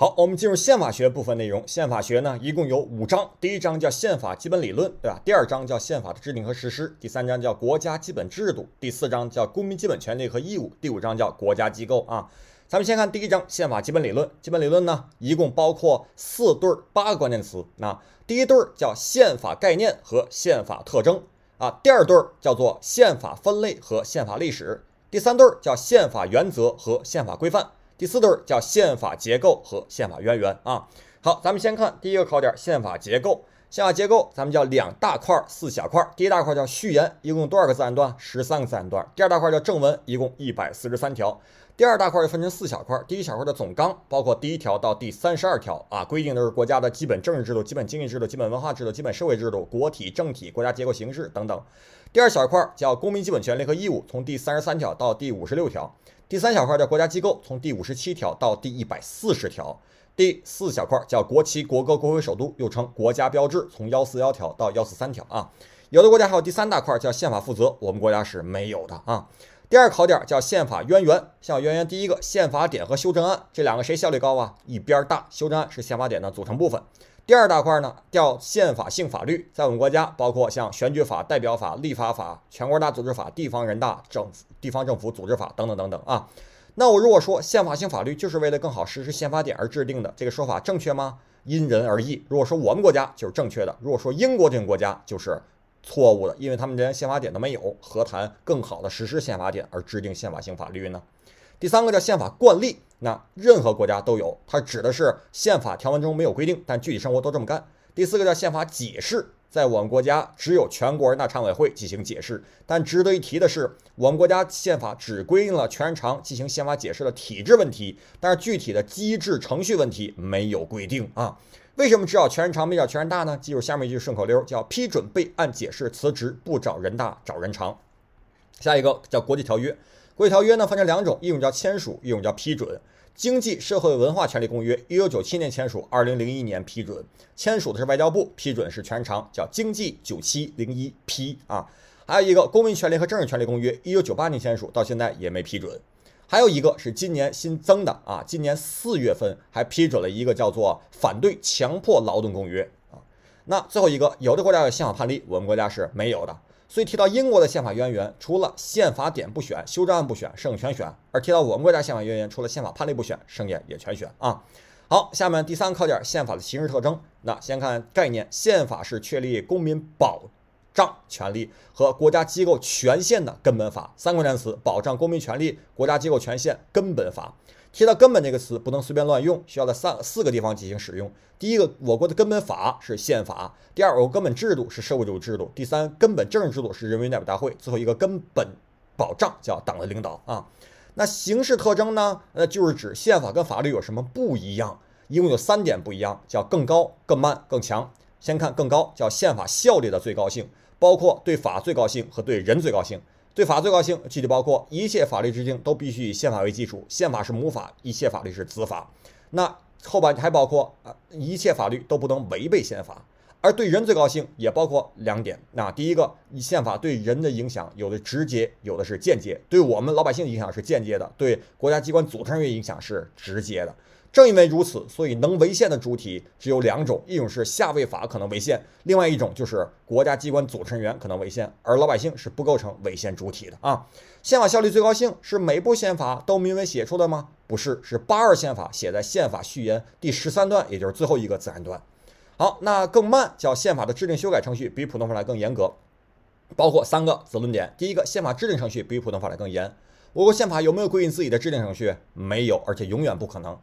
好，我们进入宪法学部分内容。宪法学呢，一共有五章。第一章叫宪法基本理论，对吧？第二章叫宪法的制定和实施。第三章叫国家基本制度。第四章叫公民基本权利和义务。第五章叫国家机构啊。咱们先看第一章宪法基本理论。基本理论呢，一共包括四对儿八个关键词。那第一对儿叫宪法概念和宪法特征啊。第二对儿叫做宪法分类和宪法历史。第三对儿叫宪法原则和宪法规范。第四对儿叫宪法结构和宪法渊源啊。好，咱们先看第一个考点，宪法结构。宪法结构咱们叫两大块四小块。第一大块叫序言，一共多少个自然段？十三个自然段。第二大块叫正文，一共一百四十三条。第二大块又分成四小块。第一小块的总纲，包括第一条到第三十二条啊，规定的是国家的基本政治制度、基本经济制度、基本文化制度、基本社会制度、国体、政体、国家结构形式等等。第二小块叫公民基本权利和义务，从第三十三条到第五十六条。第三小块叫国家机构，从第五十七条到第一百四十条。第四小块叫国旗、国歌、国徽、首都，又称国家标志，从幺四幺条到幺四三条啊。有的国家还有第三大块叫宪法负责，我们国家是没有的啊。第二考点叫宪法渊源，宪法渊源第一个宪法典和修正案，这两个谁效率高啊？一边大，修正案是宪法典的组成部分。第二大块呢叫宪法性法律，在我们国家包括像选举法、代表法、立法法、全国人大组织法、地方人大政府、地方政府组织法等等等等啊。那我如果说宪法性法律就是为了更好实施宪法典而制定的，这个说法正确吗？因人而异。如果说我们国家就是正确的，如果说英国这个国家就是错误的，因为他们连宪法典都没有，何谈更好的实施宪法典而制定宪法性法律呢？第三个叫宪法惯例，那任何国家都有，它指的是宪法条文中没有规定，但具体生活都这么干。第四个叫宪法解释，在我们国家只有全国人大常委会进行解释，但值得一提的是，我们国家宪法只规定了全人常进行宪法解释的体制问题，但是具体的机制程序问题没有规定啊。为什么只找全人常没找全人大呢？记住下面一句顺口溜，叫批准备案解释辞职，不找人大找人常。下一个叫国际条约。国际条约呢分成两种，一种叫签署，一种叫批准。经济社会文化权利公约，一九九七年签署，二零零一年批准。签署的是外交部，批准是全长，叫经济九七零一批啊。还有一个公民权利和政治权利公约，一九九八年签署，到现在也没批准。还有一个是今年新增的啊，今年四月份还批准了一个叫做反对强迫劳动公约啊。那最后一个，有的国家有宪法判例，我们国家是没有的。所以提到英国的宪法渊源，除了宪法典不选，修正案不选，剩全选；而提到我们国家宪法渊源，除了宪法判例不选，剩下也全选啊。好，下面第三个考点，宪法的形式特征。那先看概念，宪法是确立公民保障权利和国家机构权限的根本法。三个关键词：保障公民权利、国家机构权限、根本法。提到“根本”这个词，不能随便乱用，需要在三四个地方进行使用。第一个，我国的根本法是宪法；第二，我国根本制度是社会主义制度；第三，根本政治制度是人民代表大会；最后一个根本保障叫党的领导啊。那形式特征呢？那，就是指宪法跟法律有什么不一样？一共有三点不一样，叫更高、更慢、更强。先看更高，叫宪法效力的最高性，包括对法最高性和对人最高性。对法最高性具体包括一切法律制定都必须以宪法为基础，宪法是母法，一切法律是子法。那后半还包括啊，一切法律都不能违背宪法。而对人最高性也包括两点，那第一个，宪法对人的影响有的直接，有的是间接。对我们老百姓影响是间接的，对国家机关组织人员影响是直接的。正因为如此，所以能违宪的主体只有两种：一种是下位法可能违宪，另外一种就是国家机关组成员可能违宪，而老百姓是不构成违宪主体的啊。宪法效力最高性是每部宪法都明文写出的吗？不是，是八二宪法写在宪法序言第十三段，也就是最后一个自然段。好，那更慢叫宪法的制定修改程序比普通法来更严格，包括三个子论点：第一个，宪法制定程序比普通法来更严。我国宪法有没有规定自己的制定程序？没有，而且永远不可能。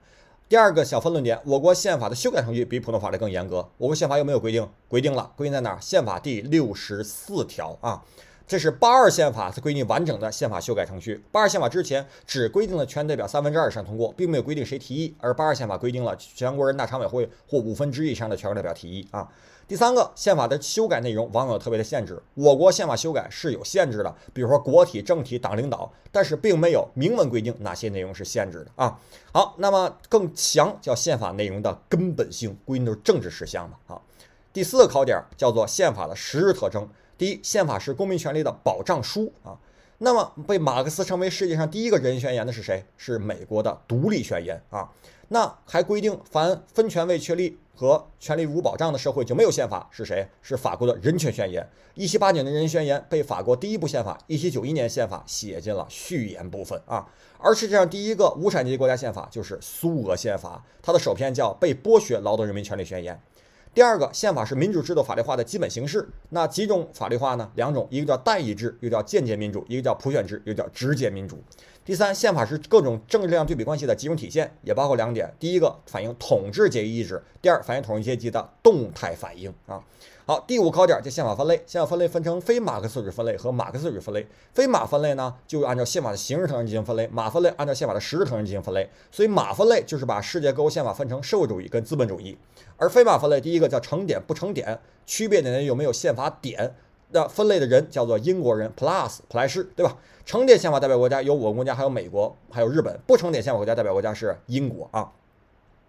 第二个小分论点，我国宪法的修改程序比普通法律更严格。我国宪法有没有规定？规定了，规定在哪儿？宪法第六十四条啊，这是八二宪法它规定完整的宪法修改程序。八二宪法之前只规定了全代表三分之二以上通过，并没有规定谁提议，而八二宪法规定了全国人大常委会或五分之一以上的全国代表提议啊。第三个，宪法的修改内容往往有特别的限制。我国宪法修改是有限制的，比如说国体、政体、党领导，但是并没有明文规定哪些内容是限制的啊。好，那么更强叫宪法内容的根本性，规定都是政治事项嘛啊。第四个考点叫做宪法的实质特征。第一，宪法是公民权利的保障书啊。那么被马克思称为世界上第一个人权宣言的是谁？是美国的独立宣言啊。那还规定，凡分权未确立和权利无保障的社会就没有宪法。是谁？是法国的人权宣言。一七八九年人权宣言被法国第一部宪法一七九一年宪法写进了序言部分啊。而世界上，第一个无产阶级国家宪法就是苏俄宪法，它的首篇叫《被剥削劳动人民权利宣言》。第二个宪法是民主制度法律化的基本形式。那几种法律化呢？两种，一个叫代议制，一个叫间接民主，一个叫普选制，一个叫直接民主。第三，宪法是各种政治力量对比关系的集中体现，也包括两点：第一个反映统治阶级意志；第二，反映统治阶级的动态反应啊。好，第五考点这宪法分类，宪法分类分成非马克思主义分类和马克思主义分类。非马分类呢，就按照宪法的形式特征进行分类；马分类按照宪法的实质特征进行分类。所以马分类就是把世界各国宪法分成社会主义跟资本主义。而非马分类，第一个叫成点不成点，区别点有没有宪法点？那分类的人叫做英国人 Plus 普莱士，对吧？成点宪法代表国家有我们国家，还有美国，还有日本；不成点宪法国家代表国家是英国啊。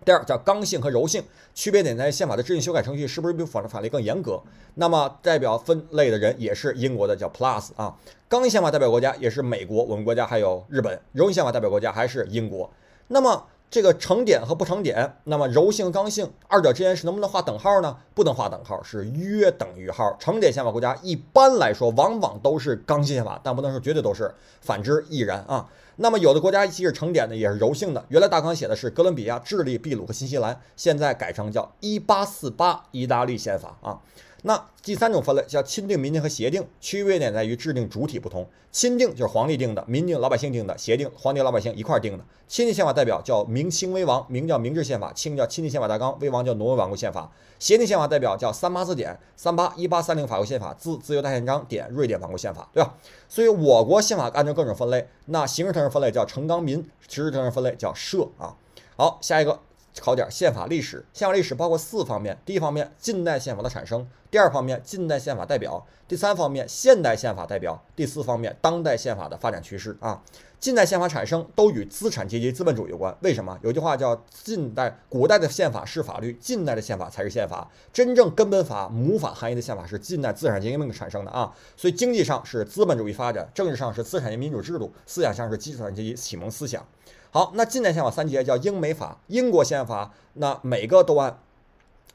第二叫刚性和柔性，区别点在宪法的制定修改程序是不是比法律法律更严格？那么代表分类的人也是英国的叫 Plus 啊。刚性宪法代表国家也是美国，我们国家还有日本。柔性宪法代表国家还是英国。那么这个成点和不成点，那么柔性、刚性二者之间是能不能画等号呢？不能画等号，是约等于号。成点宪法国家一般来说往往都是刚性宪法，但不能说绝对都是，反之亦然啊。那么有的国家即使成点的也是柔性的，原来大纲写的是哥伦比亚、智利、秘鲁和新西兰，现在改成叫一八四八意大利宪法啊。那第三种分类叫钦定、民定和协定，区别点在于制定主体不同。钦定就是皇帝定的，民定老百姓定的，协定皇帝老百姓一块定的。钦定宪法代表叫明清威王，明叫明治宪法，清叫钦定宪法大纲，威王叫挪威王国宪法。协定宪法代表叫三八字典，三八一八三零法国宪法，自自由大宪章，点瑞典王国宪法，对吧？所以我国宪法按照各种分类，那形式特征分类叫成纲民，实质特征分类叫社啊。好，下一个。考点宪法历史，宪法历史包括四方面：第一方面，近代宪法的产生；第二方面，近代宪法代表；第三方面，现代宪法代表；第四方面，当代宪法的发展趋势。啊，近代宪法产生都与资产阶级资本主义有关。为什么？有句话叫“近代古代的宪法是法律，近代的宪法才是宪法”。真正根本法、母法含义的宪法是近代资产阶级革命产生的啊。所以经济上是资本主义发展，政治上是资产阶级民主制度，思想上是资产阶级启蒙思想。好，那近代宪法三节叫英美法，英国宪法那每个都按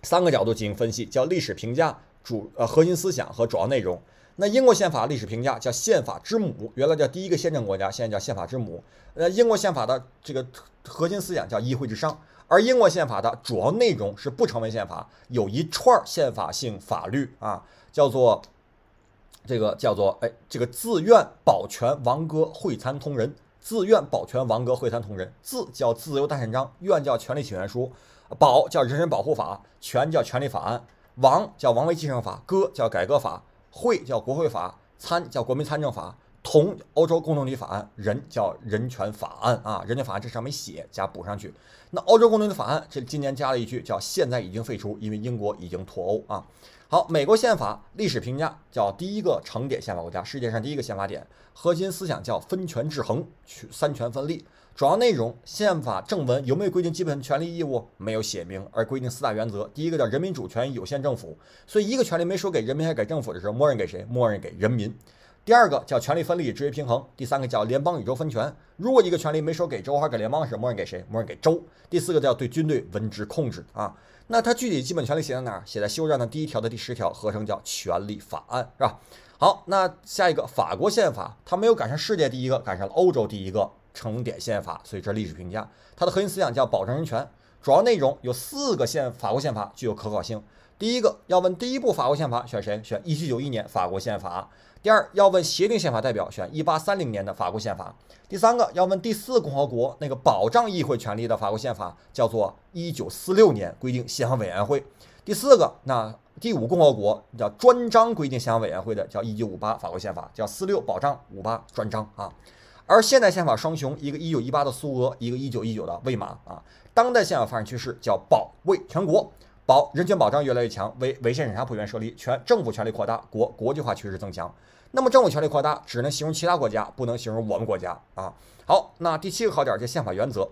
三个角度进行分析，叫历史评价、主呃核心思想和主要内容。那英国宪法历史评价叫宪法之母，原来叫第一个宪政国家，现在叫宪法之母。呃，英国宪法的这个核心思想叫议会至上，而英国宪法的主要内容是不成文宪法，有一串宪法性法律啊，叫做这个叫做哎这个自愿保全王哥会参同人。自愿保全王阁会谈同仁，自叫自由大宪章，愿叫权利请愿书，保叫人身保护法，权叫权利法案，王叫王位继承法，歌叫改革法，会叫国会法，参叫国民参政法，同欧洲共同体法案，人叫人权法案啊，人权法案这上没写，加补上去。那欧洲共同体法案这今年加了一句叫现在已经废除，因为英国已经脱欧啊。好，美国宪法历史评价叫第一个成典宪法国家，世界上第一个宪法典，核心思想叫分权制衡，三权分立。主要内容，宪法正文有没有规定基本权利义务？没有写明，而规定四大原则。第一个叫人民主权与有限政府，所以一个权利没说给人民还给政府的时候，默认给谁？默认给人民。第二个叫权力分立、职业平衡。第三个叫联邦与州分权，如果一个权利没说给州还是给联邦时，默认给谁？默认给州。第四个叫对军队文职控制啊。那它具体基本权利写在哪儿？写在修正的第一条的第十条，合成叫权利法案，是吧？好，那下一个法国宪法，它没有赶上世界第一个，赶上了欧洲第一个成典宪法，所以这是历史评价。它的核心思想叫保障人权，主要内容有四个宪法国宪法具有可考性。第一个要问第一部法国宪法选谁？选一七九一年法国宪法。第二要问协定宪法代表，选一八三零年的法国宪法。第三个要问第四共和国那个保障议会权利的法国宪法，叫做一九四六年规定宪法委员会。第四个那第五共和国叫专章规定宪法委员会的，叫一九五八法国宪法，叫四六保障，五八专章啊。而现代宪法双雄，一个一九一八的苏俄，一个一九一九的魏玛啊。当代宪法发展趋势叫保卫全国。保人权保障越来越强，为违宪审查普遍设立，权政府权力扩大，国国际化趋势增强。那么政府权力扩大只能形容其他国家，不能形容我们国家啊。好，那第七个考点叫宪法原则。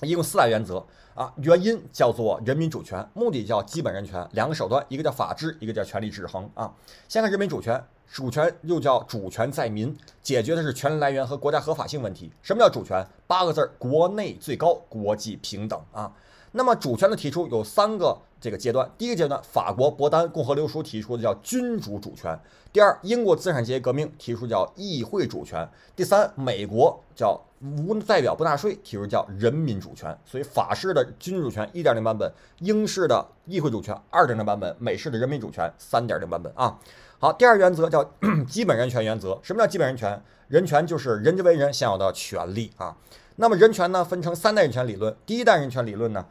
一共四大原则啊，原因叫做人民主权，目的叫基本人权，两个手段，一个叫法治，一个叫权力制衡啊。先看人民主权，主权又叫主权在民，解决的是权力来源和国家合法性问题。什么叫主权？八个字儿：国内最高，国际平等啊。那么主权的提出有三个这个阶段，第一个阶段，法国伯丹共和流书提出的叫君主主权；第二，英国资产阶级革命提出叫议会主权；第三，美国叫无代表不纳税提出叫人民主权。所以法式的君主主权一点零版本，英式的议会主权二点零版本，美式的人民主权三点零版本啊。好，第二原则叫基本人权原则。什么叫基本人权？人权就是人之为人享有的权利啊。那么人权呢，分成三代人权理论。第一代人权理论呢？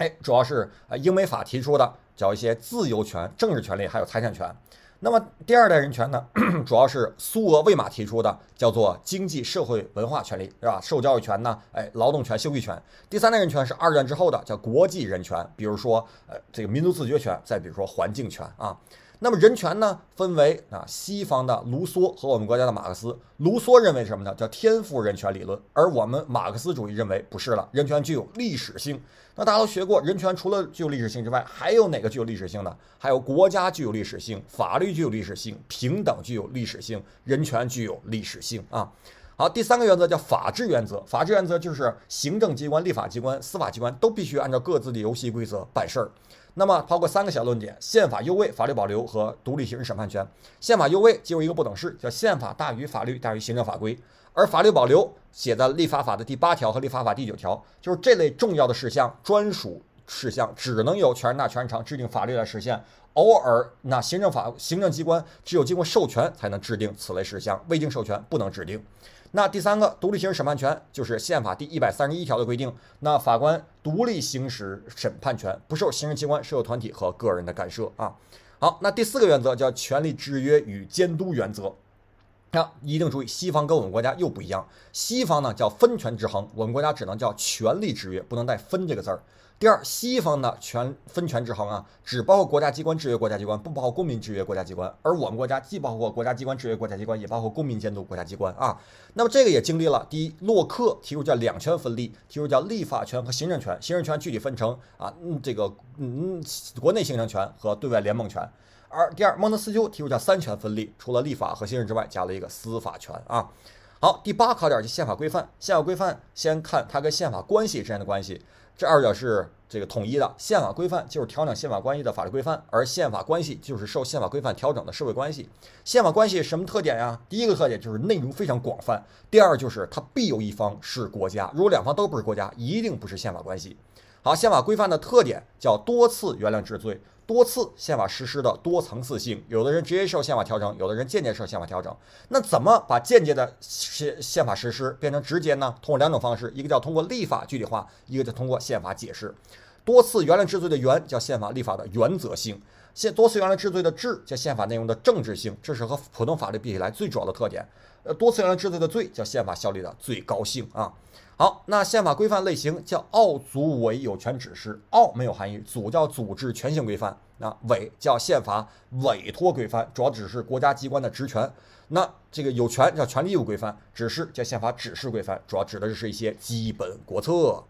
哎，主要是呃英美法提出的，叫一些自由权、政治权利，还有财产权。那么第二代人权呢，主要是苏俄魏玛提出的，叫做经济社会文化权利，是吧？受教育权呢，哎，劳动权、休息权。第三代人权是二战之后的，叫国际人权，比如说呃这个民族自决权，再比如说环境权啊。那么人权呢，分为啊西方的卢梭和我们国家的马克思。卢梭认为什么呢？叫天赋人权理论，而我们马克思主义认为不是了，人权具有历史性。那大家都学过，人权除了具有历史性之外，还有哪个具有历史性呢？还有国家具有历史性，法律具有历史性，平等具有历史性，人权具有历史性啊。好，第三个原则叫法治原则。法治原则就是行政机关、立法机关、司法机关都必须按照各自的游戏规则办事儿。那么包括三个小论点：宪法优位、法律保留和独立刑事审判权。宪法优位进入一个不等式，叫宪法大于法律大于行政法规；而法律保留写在立法法的第八条和立法法第九条，就是这类重要的事项、专属事项，只能由全人大、全人常制定法律来实现。偶尔，那行政法行政机关只有经过授权才能制定此类事项，未经授权不能制定。那第三个独立行使审判权就是宪法第一百三十一条的规定，那法官独立行使审判权，不受行政机关、社会团体和个人的干涉啊。好，那第四个原则叫权力制约与监督原则。啊，一定注意，西方跟我们国家又不一样，西方呢叫分权制衡，我们国家只能叫权力制约，不能带分这个字儿。第二，西方的权分权制衡啊，只包括国家机关制约国家机关，不包括公民制约国家机关。而我们国家既包括国家机关制约国家机关，也包括公民监督国家机关啊。那么这个也经历了第一，洛克提出叫两权分立，提出叫立法权和行政权，行政权具体分成啊，嗯，这个嗯，国内行政权和对外联盟权。而第二，孟德斯鸠提出叫三权分立，除了立法和行政之外，加了一个司法权啊。好，第八考点就宪法规范，宪法规范先看它跟宪法关系之间的关系。这二者是这个统一的，宪法规范就是调整宪法关系的法律规范，而宪法关系就是受宪法规范调整的社会关系。宪法关系什么特点呀？第一个特点就是内容非常广泛，第二就是它必有一方是国家，如果两方都不是国家，一定不是宪法关系。好，宪法规范的特点叫多次原谅治罪。多次宪法实施的多层次性，有的人直接受宪法调整，有的人间接受宪法调整。那怎么把间接的宪宪法实施变成直接呢？通过两种方式，一个叫通过立法具体化，一个叫通过宪法解释。多次原谅治罪的原叫宪法立法的原则性，现多次原谅治罪的治叫宪法内容的政治性，这是和普通法律比起来最主要的特点。呃，多次原谅治罪的罪叫宪法效力的最高性啊。好，那宪法规范类型叫奥组委有权指示，奥没有含义，组叫组织权限规范，那委叫宪法委托规范，主要指示国家机关的职权。那这个有权叫权利义务规范，指示叫宪法指示规范，主要指的是一些基本国策。